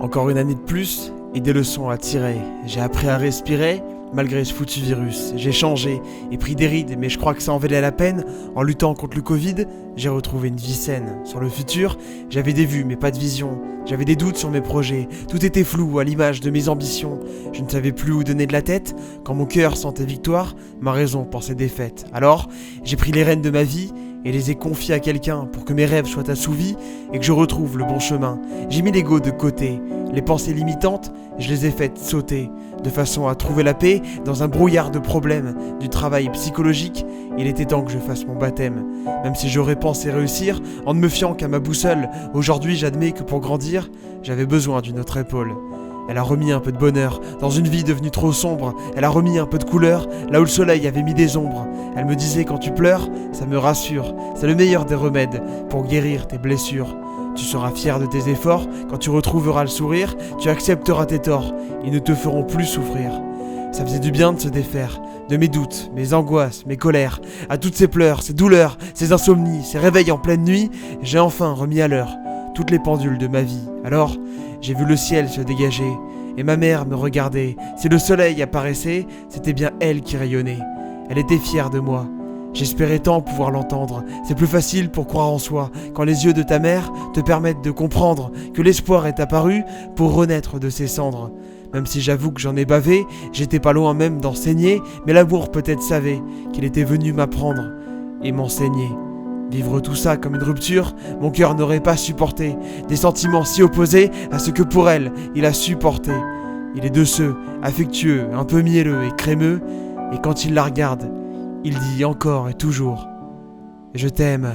Encore une année de plus et des leçons à tirer. J'ai appris à respirer malgré ce foutu virus. J'ai changé et pris des rides, mais je crois que ça en valait la peine. En luttant contre le Covid, j'ai retrouvé une vie saine. Sur le futur, j'avais des vues mais pas de vision. J'avais des doutes sur mes projets. Tout était flou à l'image de mes ambitions. Je ne savais plus où donner de la tête. Quand mon cœur sentait victoire, ma raison pensait défaite. Alors, j'ai pris les rênes de ma vie et les ai confiés à quelqu'un pour que mes rêves soient assouvis et que je retrouve le bon chemin. J'ai mis l'ego de côté. Les pensées limitantes, je les ai faites sauter, de façon à trouver la paix dans un brouillard de problèmes, du travail psychologique. Il était temps que je fasse mon baptême. Même si j'aurais pensé réussir, en ne me fiant qu'à ma boussole, aujourd'hui j'admets que pour grandir, j'avais besoin d'une autre épaule. Elle a remis un peu de bonheur dans une vie devenue trop sombre. Elle a remis un peu de couleur là où le soleil avait mis des ombres. Elle me disait quand tu pleures, ça me rassure. C'est le meilleur des remèdes pour guérir tes blessures. Tu seras fier de tes efforts quand tu retrouveras le sourire, tu accepteras tes torts, ils ne te feront plus souffrir. Ça faisait du bien de se défaire, de mes doutes, mes angoisses, mes colères, à toutes ces pleurs, ces douleurs, ces insomnies, ces réveils en pleine nuit, j'ai enfin remis à l'heure toutes les pendules de ma vie. Alors, j'ai vu le ciel se dégager, et ma mère me regardait. Si le soleil apparaissait, c'était bien elle qui rayonnait. Elle était fière de moi. J'espérais tant pouvoir l'entendre. C'est plus facile pour croire en soi quand les yeux de ta mère te permettent de comprendre que l'espoir est apparu pour renaître de ses cendres. Même si j'avoue que j'en ai bavé, j'étais pas loin même d'enseigner, mais l'amour peut-être savait qu'il était venu m'apprendre et m'enseigner. Vivre tout ça comme une rupture, mon cœur n'aurait pas supporté des sentiments si opposés à ce que pour elle il a supporté. Il est de ceux, affectueux, un peu mielleux et crémeux, et quand il la regarde, il dit encore et toujours Je t'aime.